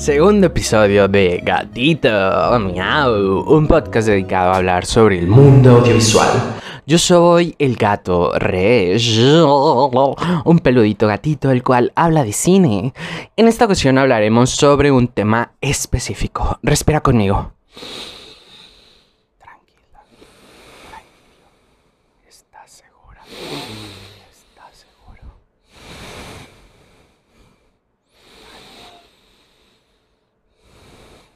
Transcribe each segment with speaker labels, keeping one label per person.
Speaker 1: Segundo episodio de Gatito Miau, un podcast dedicado a hablar sobre el mundo audiovisual. Yo soy el gato Reg, un peludito gatito el cual habla de cine. En esta ocasión hablaremos sobre un tema específico. Respira conmigo. Tranquila, tranquilo. ¿Estás segura? ¿Estás seguro?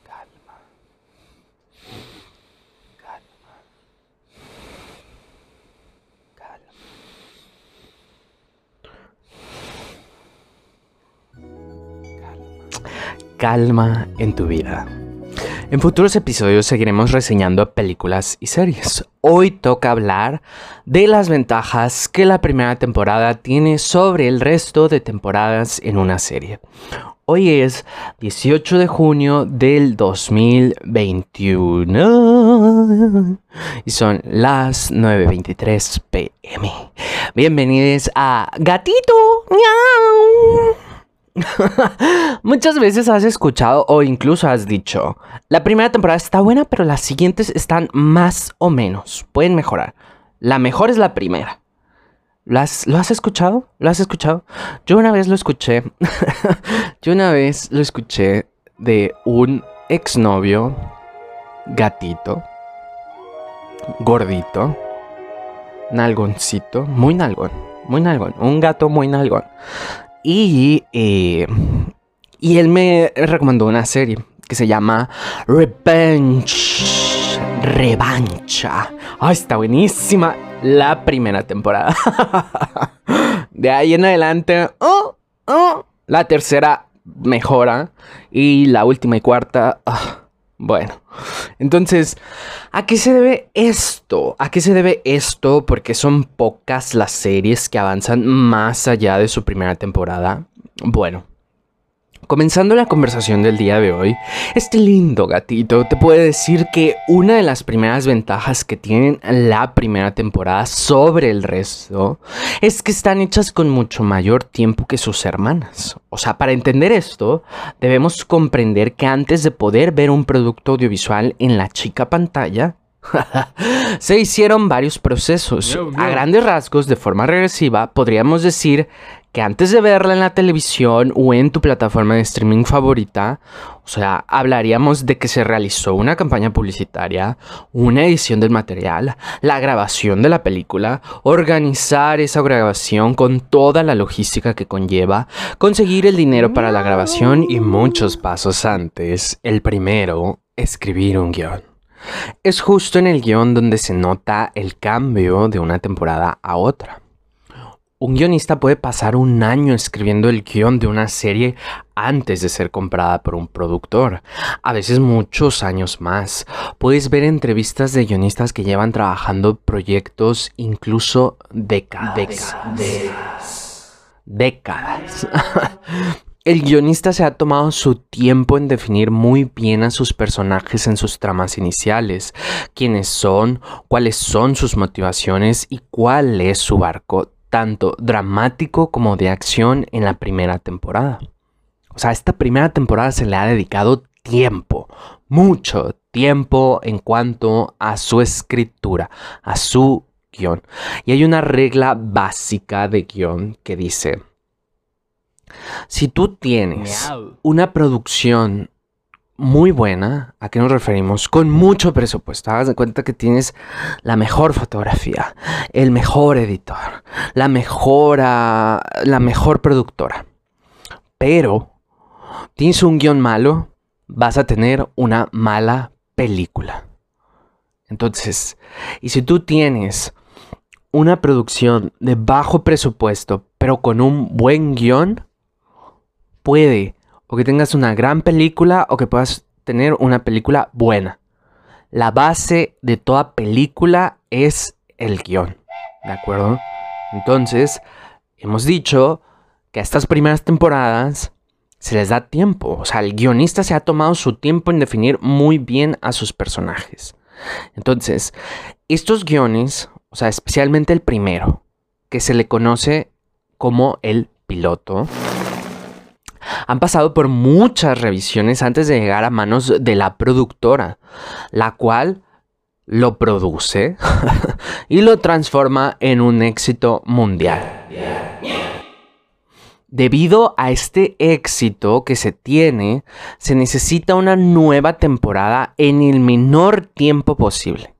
Speaker 1: Calma. Calma. Calma. Calma en tu vida. En futuros episodios seguiremos reseñando películas y series. Hoy toca hablar de las ventajas que la primera temporada tiene sobre el resto de temporadas en una serie. Hoy es 18 de junio del 2021 y son las 9.23 pm. Bienvenidos a Gatito. Miau. Muchas veces has escuchado o incluso has dicho, la primera temporada está buena, pero las siguientes están más o menos, pueden mejorar. La mejor es la primera. ¿Lo has, ¿lo has escuchado? ¿Lo has escuchado? Yo una vez lo escuché. Yo una vez lo escuché de un exnovio gatito, gordito, nalgoncito, muy nalgón, muy nalgón, un gato muy nalgón. Y, eh, y él me recomendó una serie que se llama Revenge. Revancha. Ay, está buenísima la primera temporada. De ahí en adelante, oh, oh, la tercera mejora. Y la última y cuarta, ah, bueno. Entonces, ¿a qué se debe esto? ¿A qué se debe esto? Porque son pocas las series que avanzan más allá de su primera temporada. Bueno, Comenzando la conversación del día de hoy, este lindo gatito te puede decir que una de las primeras ventajas que tienen la primera temporada sobre el resto es que están hechas con mucho mayor tiempo que sus hermanas. O sea, para entender esto, debemos comprender que antes de poder ver un producto audiovisual en la chica pantalla, se hicieron varios procesos. A grandes rasgos, de forma regresiva, podríamos decir que antes de verla en la televisión o en tu plataforma de streaming favorita, o sea, hablaríamos de que se realizó una campaña publicitaria, una edición del material, la grabación de la película, organizar esa grabación con toda la logística que conlleva, conseguir el dinero para la grabación y muchos pasos antes. El primero, escribir un guion. Es justo en el guion donde se nota el cambio de una temporada a otra. Un guionista puede pasar un año escribiendo el guion de una serie antes de ser comprada por un productor, a veces muchos años más. Puedes ver entrevistas de guionistas que llevan trabajando proyectos incluso décadas. Décadas. Décadas. El guionista se ha tomado su tiempo en definir muy bien a sus personajes en sus tramas iniciales, quiénes son, cuáles son sus motivaciones y cuál es su barco tanto dramático como de acción en la primera temporada. O sea, esta primera temporada se le ha dedicado tiempo, mucho tiempo en cuanto a su escritura, a su guion. Y hay una regla básica de guion que dice, si tú tienes una producción muy buena, ¿a qué nos referimos? Con mucho presupuesto. Hagas de cuenta que tienes la mejor fotografía, el mejor editor, la mejor, la mejor productora. Pero tienes un guion malo, vas a tener una mala película. Entonces, y si tú tienes una producción de bajo presupuesto, pero con un buen guion, puede o que tengas una gran película o que puedas tener una película buena. La base de toda película es el guion, ¿de acuerdo? Entonces, hemos dicho que a estas primeras temporadas se les da tiempo, o sea, el guionista se ha tomado su tiempo en definir muy bien a sus personajes. Entonces, estos guiones, o sea, especialmente el primero, que se le conoce como el piloto, han pasado por muchas revisiones antes de llegar a manos de la productora, la cual lo produce y lo transforma en un éxito mundial. Debido a este éxito que se tiene, se necesita una nueva temporada en el menor tiempo posible.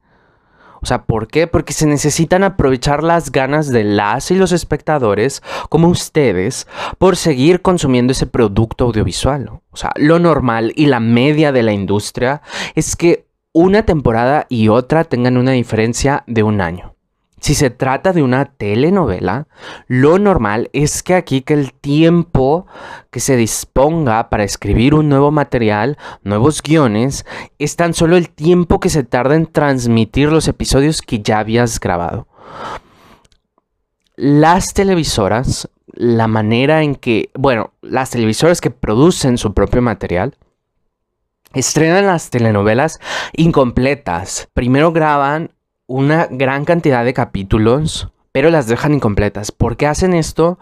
Speaker 1: O sea, ¿por qué? Porque se necesitan aprovechar las ganas de las y los espectadores, como ustedes, por seguir consumiendo ese producto audiovisual. O sea, lo normal y la media de la industria es que una temporada y otra tengan una diferencia de un año. Si se trata de una telenovela, lo normal es que aquí que el tiempo que se disponga para escribir un nuevo material, nuevos guiones, es tan solo el tiempo que se tarda en transmitir los episodios que ya habías grabado. Las televisoras, la manera en que, bueno, las televisoras que producen su propio material, estrenan las telenovelas incompletas. Primero graban una gran cantidad de capítulos, pero las dejan incompletas. ¿Por qué hacen esto?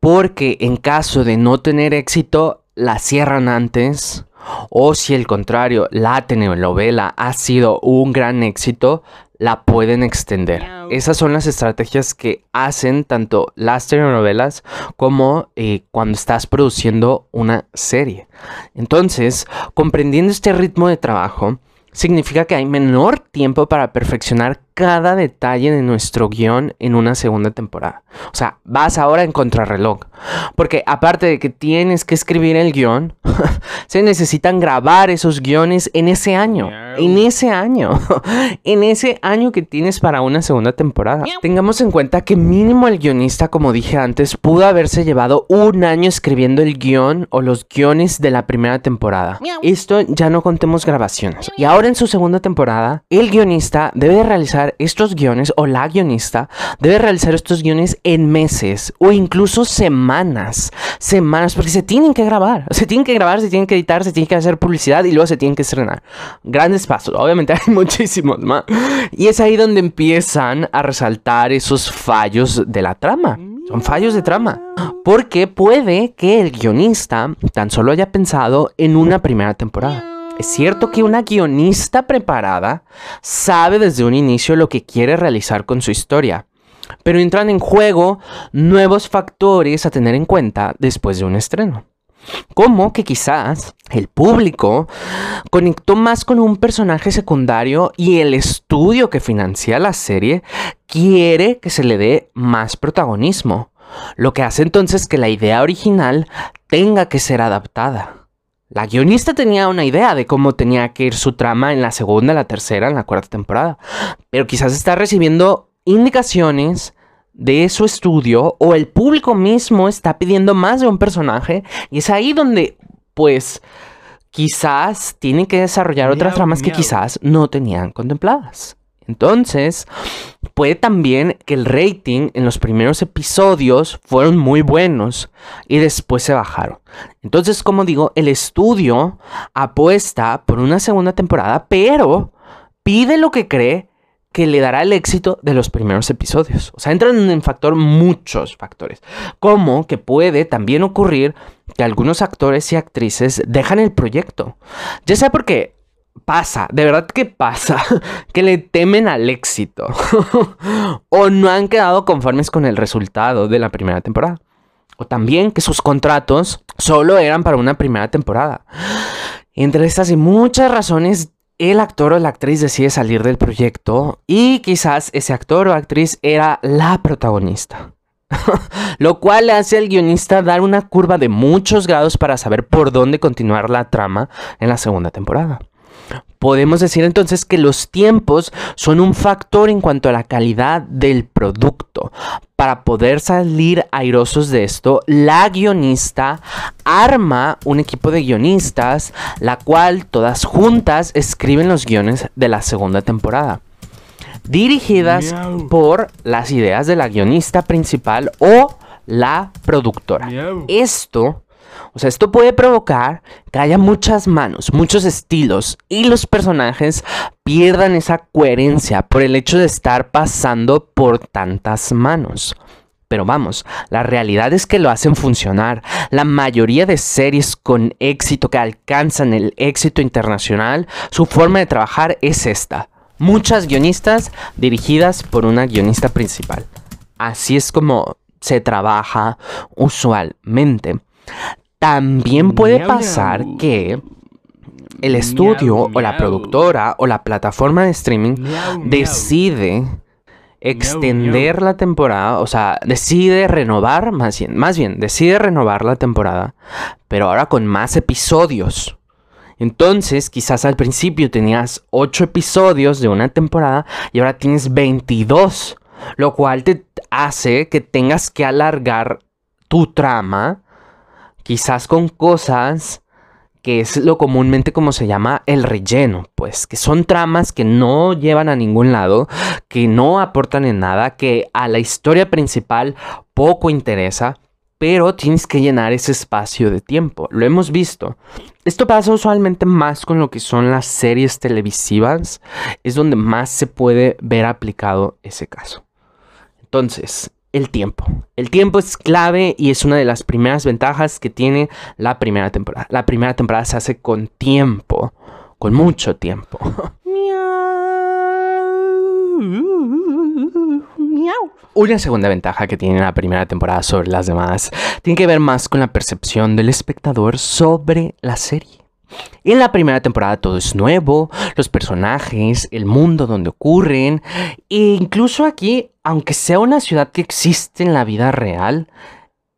Speaker 1: Porque en caso de no tener éxito, la cierran antes. O si el contrario, la telenovela ha sido un gran éxito, la pueden extender. Esas son las estrategias que hacen tanto las telenovelas como eh, cuando estás produciendo una serie. Entonces, comprendiendo este ritmo de trabajo, significa que hay menor tiempo para perfeccionar cada detalle de nuestro guion en una segunda temporada. O sea, vas ahora en contrarreloj. Porque aparte de que tienes que escribir el guion, se necesitan grabar esos guiones en ese año. En ese año. en ese año que tienes para una segunda temporada. Tengamos en cuenta que mínimo el guionista, como dije antes, pudo haberse llevado un año escribiendo el guion o los guiones de la primera temporada. Esto ya no contemos grabaciones. Y ahora en su segunda temporada, el guionista debe realizar estos guiones o la guionista debe realizar estos guiones en meses o incluso semanas. Semanas, porque se tienen que grabar. Se tienen que grabar, se tienen que editar, se tiene que hacer publicidad y luego se tienen que estrenar. Grandes pasos. Obviamente hay muchísimos más. Y es ahí donde empiezan a resaltar esos fallos de la trama. Son fallos de trama. Porque puede que el guionista tan solo haya pensado en una primera temporada. Es cierto que una guionista preparada sabe desde un inicio lo que quiere realizar con su historia, pero entran en juego nuevos factores a tener en cuenta después de un estreno. Como que quizás el público conectó más con un personaje secundario y el estudio que financia la serie quiere que se le dé más protagonismo, lo que hace entonces que la idea original tenga que ser adaptada. La guionista tenía una idea de cómo tenía que ir su trama en la segunda, la tercera, en la cuarta temporada. Pero quizás está recibiendo indicaciones de su estudio o el público mismo está pidiendo más de un personaje y es ahí donde pues quizás tienen que desarrollar otras tramas que quizás no tenían contempladas. Entonces, puede también que el rating en los primeros episodios fueron muy buenos y después se bajaron. Entonces, como digo, el estudio apuesta por una segunda temporada, pero pide lo que cree que le dará el éxito de los primeros episodios. O sea, entran en factor muchos factores. Como que puede también ocurrir que algunos actores y actrices dejan el proyecto. Ya sea porque pasa, de verdad que pasa, que le temen al éxito o no han quedado conformes con el resultado de la primera temporada. O también que sus contratos solo eran para una primera temporada. Entre estas y muchas razones, el actor o la actriz decide salir del proyecto y quizás ese actor o actriz era la protagonista. Lo cual le hace al guionista dar una curva de muchos grados para saber por dónde continuar la trama en la segunda temporada. Podemos decir entonces que los tiempos son un factor en cuanto a la calidad del producto. Para poder salir airosos de esto, la guionista arma un equipo de guionistas, la cual todas juntas escriben los guiones de la segunda temporada dirigidas por las ideas de la guionista principal o la productora. Esto o sea, esto puede provocar que haya muchas manos, muchos estilos y los personajes pierdan esa coherencia por el hecho de estar pasando por tantas manos. Pero vamos, la realidad es que lo hacen funcionar. La mayoría de series con éxito que alcanzan el éxito internacional, su forma de trabajar es esta. Muchas guionistas dirigidas por una guionista principal. Así es como se trabaja usualmente. También puede pasar que el estudio o la productora o la plataforma de streaming decide extender la temporada, o sea, decide renovar, más bien, más bien, decide renovar la temporada, pero ahora con más episodios. Entonces, quizás al principio tenías 8 episodios de una temporada y ahora tienes 22, lo cual te hace que tengas que alargar tu trama, quizás con cosas que es lo comúnmente como se llama el relleno, pues que son tramas que no llevan a ningún lado, que no aportan en nada, que a la historia principal poco interesa, pero tienes que llenar ese espacio de tiempo. Lo hemos visto. Esto pasa usualmente más con lo que son las series televisivas, es donde más se puede ver aplicado ese caso. Entonces, el tiempo. El tiempo es clave y es una de las primeras ventajas que tiene la primera temporada. La primera temporada se hace con tiempo, con mucho tiempo. Una segunda ventaja que tiene la primera temporada sobre las demás tiene que ver más con la percepción del espectador sobre la serie. En la primera temporada todo es nuevo, los personajes, el mundo donde ocurren, e incluso aquí, aunque sea una ciudad que existe en la vida real,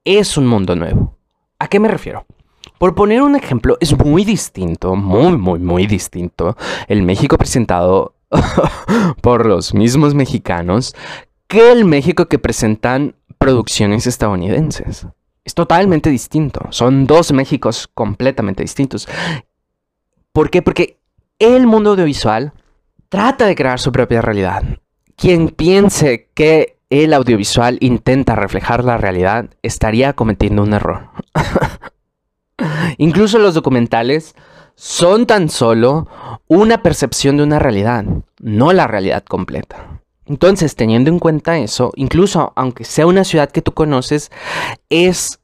Speaker 1: es un mundo nuevo. ¿A qué me refiero? Por poner un ejemplo, es muy distinto, muy, muy, muy distinto el México presentado por los mismos mexicanos que el México que presentan producciones estadounidenses. Es totalmente distinto. Son dos Méxicos completamente distintos. ¿Por qué? Porque el mundo audiovisual trata de crear su propia realidad. Quien piense que el audiovisual intenta reflejar la realidad estaría cometiendo un error. Incluso los documentales son tan solo una percepción de una realidad, no la realidad completa. Entonces, teniendo en cuenta eso, incluso aunque sea una ciudad que tú conoces, es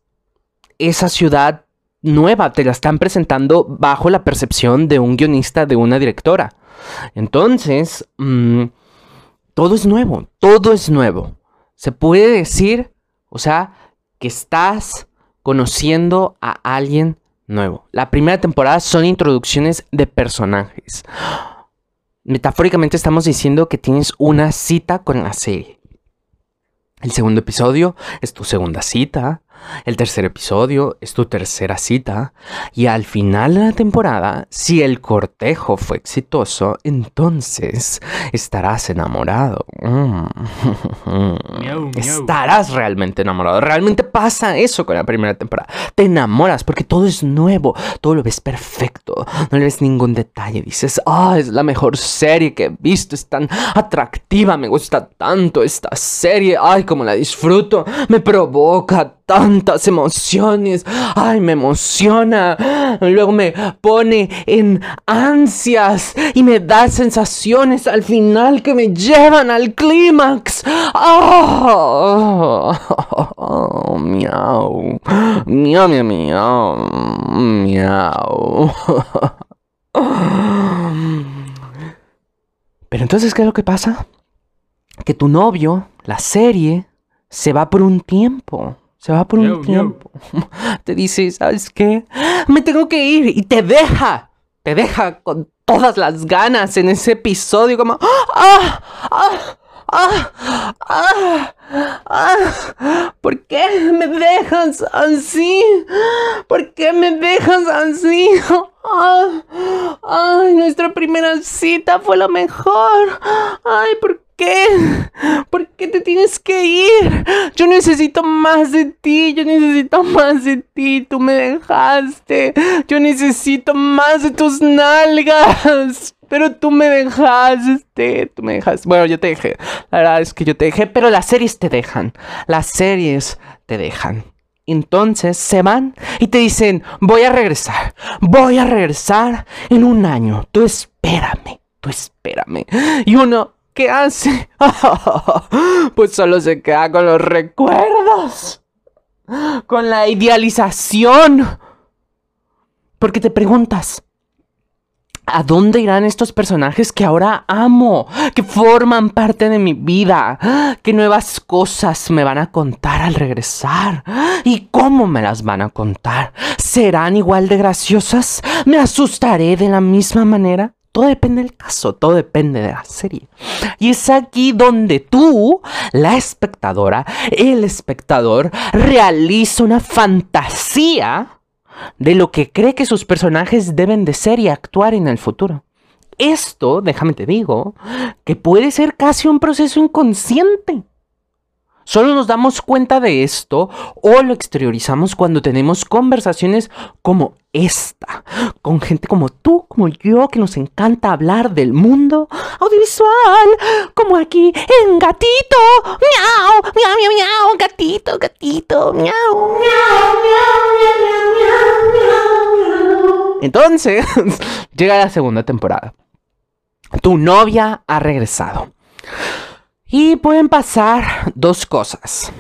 Speaker 1: esa ciudad nueva, te la están presentando bajo la percepción de un guionista, de una directora. Entonces, mm, todo es nuevo, todo es nuevo. Se puede decir, o sea, que estás conociendo a alguien nuevo. La primera temporada son introducciones de personajes. Metafóricamente estamos diciendo que tienes una cita con la serie. El segundo episodio es tu segunda cita. El tercer episodio es tu tercera cita y al final de la temporada, si el cortejo fue exitoso, entonces estarás enamorado. Mm. Estarás realmente enamorado. Realmente pasa eso con la primera temporada. Te enamoras porque todo es nuevo, todo lo ves perfecto, no le ves ningún detalle. Dices, ah, es la mejor serie que he visto, es tan atractiva, me gusta tanto esta serie, ay, como la disfruto, me provoca tantas emociones. Ay, me emociona. Luego me pone en ansias y me da sensaciones al final que me llevan al clímax. Oh, miau. Miau, miau, miau. Miau. Pero entonces, ¿qué es lo que pasa? Que tu novio, la serie, se va por un tiempo. Se va por un tiempo. Te dice, ¿sabes qué? Me tengo que ir. Y te deja. Te deja con todas las ganas en ese episodio. Como, ¡ah! ¡ah! ¡ah! ¡ah! ¡ah! ¿Por qué me dejas así? ¿Por qué me dejas así? ¡Ah! ¡Ay! Nuestra primera cita fue la mejor. ¡Ay! ¿por qué? ¿Por qué te tienes que ir? Yo necesito más de ti, yo necesito más de ti, tú me dejaste. Yo necesito más de tus nalgas. Pero tú me dejaste, tú me dejaste. Bueno, yo te dejé. La verdad es que yo te dejé, pero las series te dejan. Las series te dejan. Entonces se van y te dicen, voy a regresar, voy a regresar en un año, tú espérame, tú espérame. Y uno, ¿qué hace? pues solo se queda con los recuerdos, con la idealización. Porque te preguntas, ¿A dónde irán estos personajes que ahora amo? Que forman parte de mi vida. ¿Qué nuevas cosas me van a contar al regresar? ¿Y cómo me las van a contar? ¿Serán igual de graciosas? ¿Me asustaré de la misma manera? Todo depende del caso, todo depende de la serie. Y es aquí donde tú, la espectadora, el espectador, realiza una fantasía de lo que cree que sus personajes deben de ser y actuar en el futuro. Esto, déjame te digo, que puede ser casi un proceso inconsciente. Solo nos damos cuenta de esto o lo exteriorizamos cuando tenemos conversaciones como esta, con gente como tú, como yo, que nos encanta hablar del mundo audiovisual, como aquí en Gatito, miau, miau, miau, miau, gatito, gatito, miau, miau, miau, miau, miau, miau. Entonces, llega la segunda temporada. Tu novia ha regresado. Y pueden pasar dos cosas.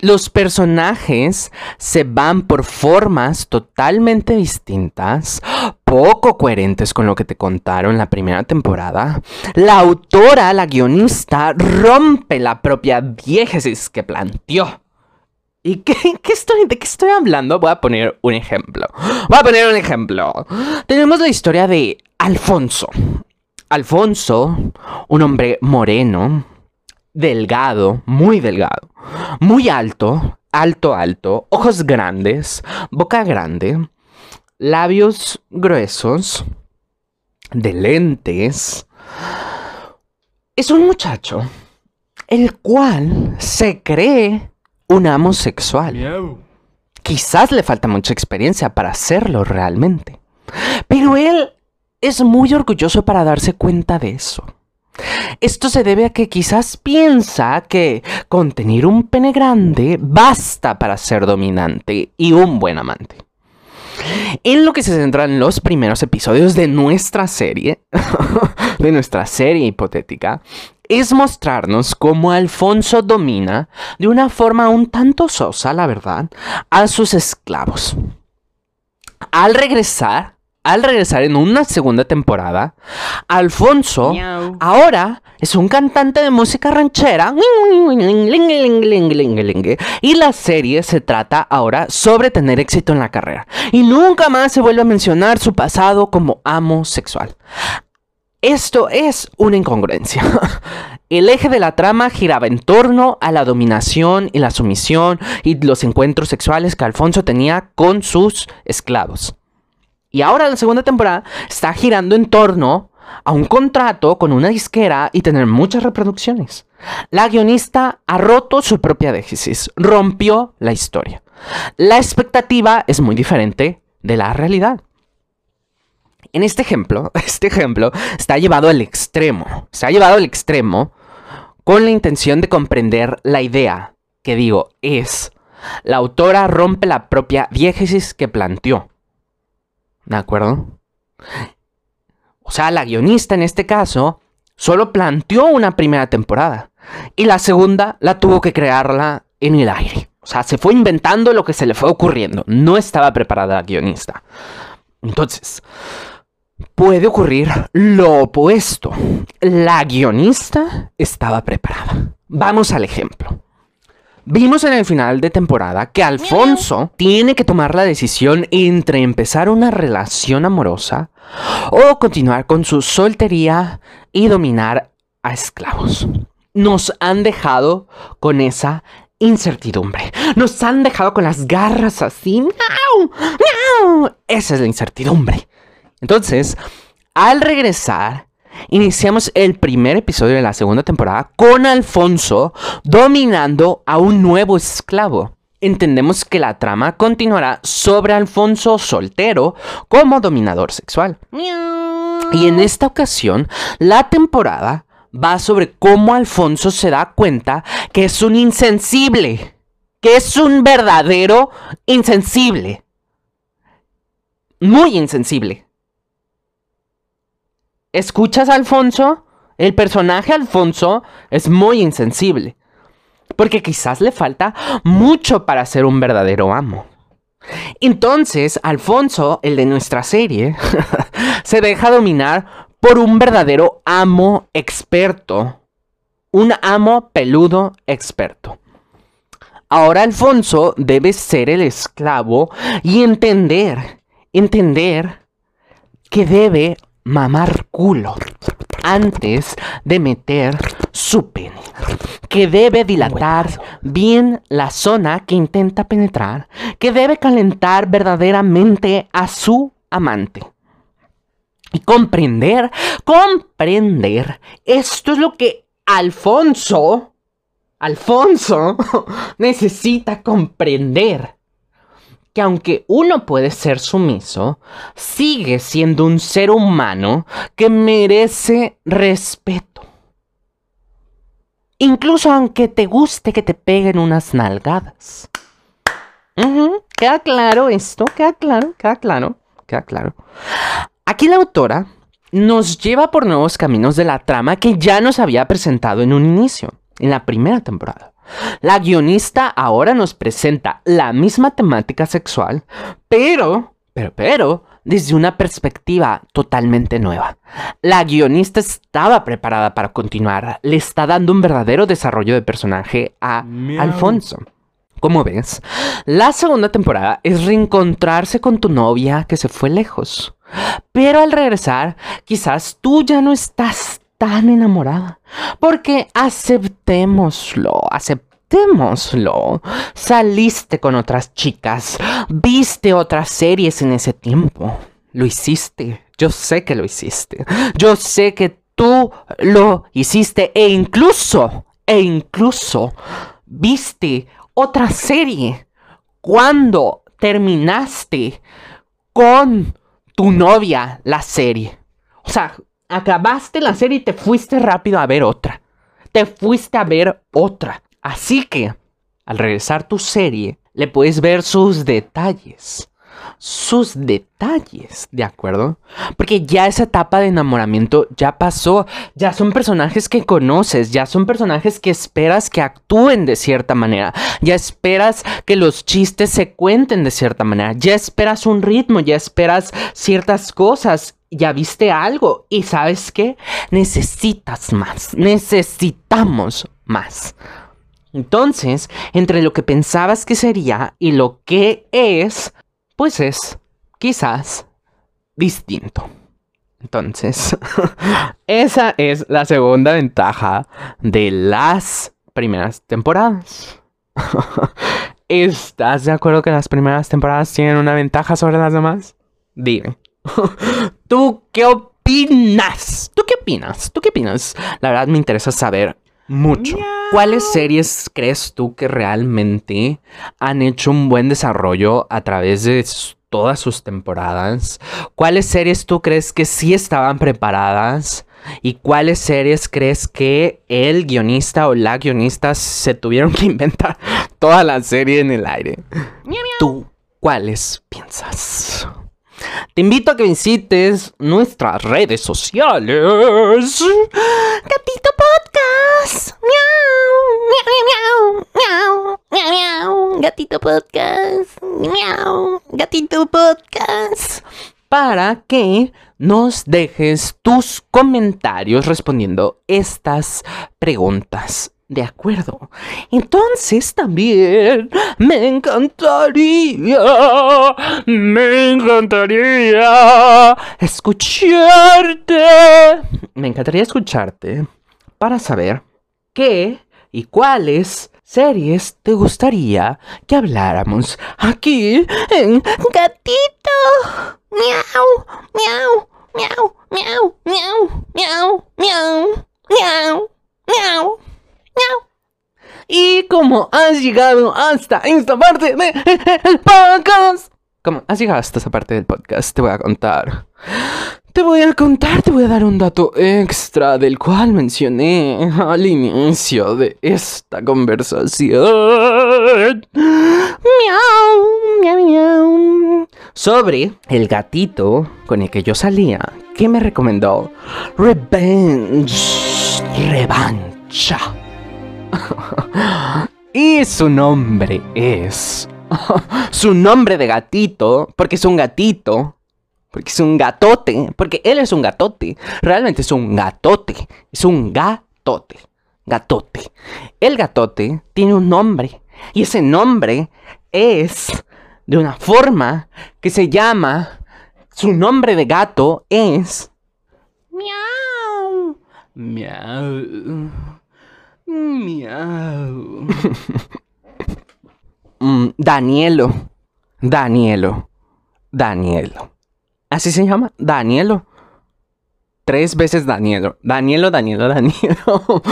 Speaker 1: Los personajes se van por formas totalmente distintas, poco coherentes con lo que te contaron la primera temporada. La autora, la guionista, rompe la propia diégesis que planteó. ¿Y de qué estoy hablando? Voy a poner un ejemplo. Voy a poner un ejemplo. Tenemos la historia de Alfonso. Alfonso, un hombre moreno, delgado, muy delgado, muy alto, alto, alto, ojos grandes, boca grande, labios gruesos, de lentes. Es un muchacho el cual se cree un homosexual. Quizás le falta mucha experiencia para hacerlo realmente. Pero él es muy orgulloso para darse cuenta de eso. Esto se debe a que quizás piensa que con tener un pene grande basta para ser dominante y un buen amante. En lo que se centra en los primeros episodios de nuestra serie, de nuestra serie hipotética, es mostrarnos cómo Alfonso domina, de una forma un tanto sosa, la verdad, a sus esclavos. Al regresar, al regresar en una segunda temporada, Alfonso ahora es un cantante de música ranchera y la serie se trata ahora sobre tener éxito en la carrera y nunca más se vuelve a mencionar su pasado como amo sexual. Esto es una incongruencia. El eje de la trama giraba en torno a la dominación y la sumisión y los encuentros sexuales que Alfonso tenía con sus esclavos. Y ahora la segunda temporada está girando en torno a un contrato con una disquera y tener muchas reproducciones. La guionista ha roto su propia déficit, rompió la historia. La expectativa es muy diferente de la realidad. En este ejemplo, este ejemplo está llevado al extremo. Se ha llevado al extremo con la intención de comprender la idea que digo es la autora rompe la propia diégesis que planteó. ¿De acuerdo? O sea, la guionista en este caso solo planteó una primera temporada y la segunda la tuvo que crearla en el aire. O sea, se fue inventando lo que se le fue ocurriendo. No estaba preparada la guionista. Entonces, puede ocurrir lo opuesto. La guionista estaba preparada. Vamos al ejemplo. Vimos en el final de temporada que Alfonso tiene que tomar la decisión entre empezar una relación amorosa o continuar con su soltería y dominar a esclavos. Nos han dejado con esa incertidumbre. Nos han dejado con las garras así. Esa es la incertidumbre. Entonces, al regresar, iniciamos el primer episodio de la segunda temporada con Alfonso dominando a un nuevo esclavo. Entendemos que la trama continuará sobre Alfonso soltero como dominador sexual. Y en esta ocasión, la temporada va sobre cómo Alfonso se da cuenta que es un insensible, que es un verdadero insensible. Muy insensible. ¿Escuchas, Alfonso? el personaje Alfonso es muy insensible. Porque quizás le falta mucho para ser un verdadero amo. Entonces, Alfonso, el de nuestra serie, se deja dominar por un verdadero amo experto. Un amo peludo experto. Ahora Alfonso debe ser el esclavo y entender, entender que debe mamar culo antes de meter su pene. Que debe dilatar bien la zona que intenta penetrar. Que debe calentar verdaderamente a su amante. Y comprender, comprender. Esto es lo que Alfonso, Alfonso necesita comprender que aunque uno puede ser sumiso, sigue siendo un ser humano que merece respeto. Incluso aunque te guste que te peguen unas nalgadas. ¿Queda claro esto? ¿Queda claro? ¿Queda claro? ¿Queda claro? Aquí la autora nos lleva por nuevos caminos de la trama que ya nos había presentado en un inicio, en la primera temporada. La guionista ahora nos presenta la misma temática sexual, pero, pero, pero, desde una perspectiva totalmente nueva. La guionista estaba preparada para continuar, le está dando un verdadero desarrollo de personaje a Alfonso. Como ves, la segunda temporada es reencontrarse con tu novia que se fue lejos. Pero al regresar, quizás tú ya no estás tan enamorada. Porque aceptémoslo, aceptémoslo. Saliste con otras chicas, viste otras series en ese tiempo. Lo hiciste, yo sé que lo hiciste. Yo sé que tú lo hiciste e incluso, e incluso viste otra serie cuando terminaste con tu novia la serie. O sea, acabaste la serie y te fuiste rápido a ver otra. Te fuiste a ver otra. Así que, al regresar tu serie, le puedes ver sus detalles. Sus detalles, ¿de acuerdo? Porque ya esa etapa de enamoramiento ya pasó. Ya son personajes que conoces, ya son personajes que esperas que actúen de cierta manera. Ya esperas que los chistes se cuenten de cierta manera. Ya esperas un ritmo, ya esperas ciertas cosas ya viste algo y sabes qué, necesitas más, necesitamos más. Entonces, entre lo que pensabas que sería y lo que es, pues es quizás distinto. Entonces, esa es la segunda ventaja de las primeras temporadas. ¿Estás de acuerdo que las primeras temporadas tienen una ventaja sobre las demás? Dime. ¿Tú qué opinas? ¿Tú qué opinas? ¿Tú qué opinas? La verdad me interesa saber mucho. ¿Cuáles series crees tú que realmente han hecho un buen desarrollo a través de todas sus temporadas? ¿Cuáles series tú crees que sí estaban preparadas? ¿Y cuáles series crees que el guionista o la guionista se tuvieron que inventar toda la serie en el aire? ¿Tú cuáles piensas? Te invito a que visites nuestras redes sociales. Gatito Podcast. Miau, miau, miau, miau, miau, Gatito Podcast. Miau, Gatito Podcast. Para que nos dejes tus comentarios respondiendo estas preguntas de acuerdo. Entonces también me encantaría, me encantaría escucharte. Me encantaría escucharte para saber qué y cuáles series te gustaría que habláramos aquí en Gatito. Miau, miau, miau, miau, miau, miau, miau, miau, miau. Y como has llegado hasta esta parte del podcast, como has llegado hasta esta parte del podcast, te voy a contar. Te voy a contar, te voy a dar un dato extra del cual mencioné al inicio de esta conversación. Miau, miau, miau. sobre el gatito con el que yo salía, que me recomendó Revenge, revancha. y su nombre es... su nombre de gatito, porque es un gatito, porque es un gatote, porque él es un gatote, realmente es un gatote, es un gatote, gatote. El gatote tiene un nombre y ese nombre es de una forma que se llama, su nombre de gato es... Miau. Miau. Miau. Mm, Danielo. Danielo. Danielo. Así se llama, Danielo. Tres veces Danielo. Danielo, Danielo, Danielo.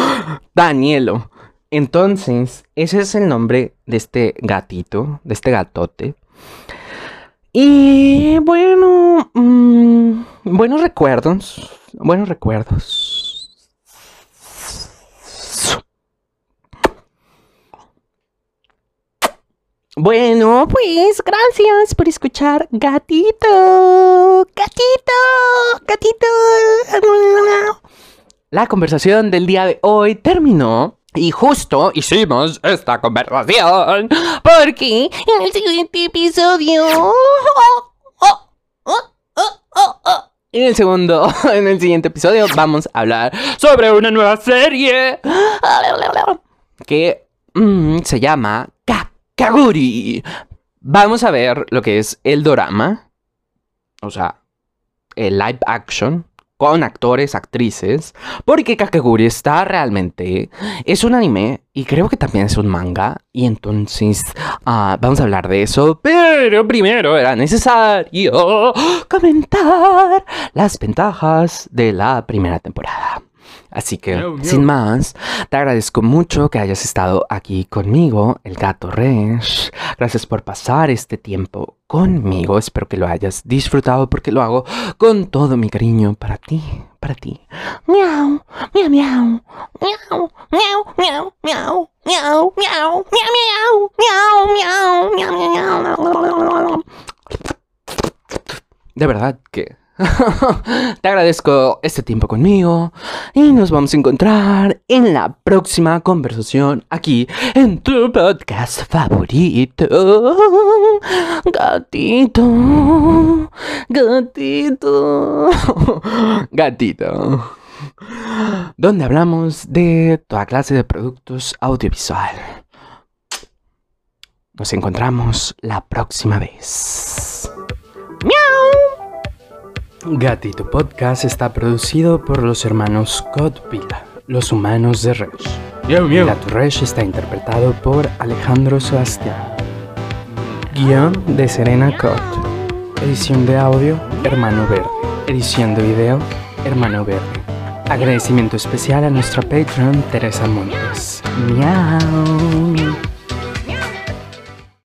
Speaker 1: Danielo. Entonces, ese es el nombre de este gatito, de este gatote. Y bueno, mm, buenos recuerdos, buenos recuerdos. Bueno, pues gracias por escuchar Gatito, Gatito, Gatito. La conversación del día de hoy terminó y justo hicimos esta conversación porque en el siguiente episodio... En el segundo, en el siguiente episodio vamos a hablar sobre una nueva serie que mm, se llama Kakaguri. Vamos a ver lo que es el dorama, o sea, el live action con actores, actrices, porque Kakeguri está realmente, es un anime y creo que también es un manga, y entonces uh, vamos a hablar de eso, pero primero era necesario comentar las ventajas de la primera temporada. Así que, sin más, te agradezco mucho que hayas estado aquí conmigo, el gato Resh. Gracias por pasar este tiempo conmigo. Espero que lo hayas disfrutado porque lo hago con todo mi cariño para ti, para ti. Miau, miau, miau, miau, miau, miau, miau. Miau, miau, miau, miau, miau, miau, miau, miau. miau, miau, miau, meow. De verdad que Te agradezco este tiempo conmigo y nos vamos a encontrar en la próxima conversación aquí en tu podcast favorito. Gatito, gatito, gatito. Donde hablamos de toda clase de productos audiovisual. Nos encontramos la próxima vez. ¡Miau! Gatito Podcast está producido por los hermanos Godpila, los humanos de Resh. Gato Resh está interpretado por Alejandro Sebastián. Guión de Serena Cott. Edición de audio, Hermano Verde. Edición de video, Hermano Verde. Agradecimiento especial a nuestra Patreon Teresa Montes. Miau.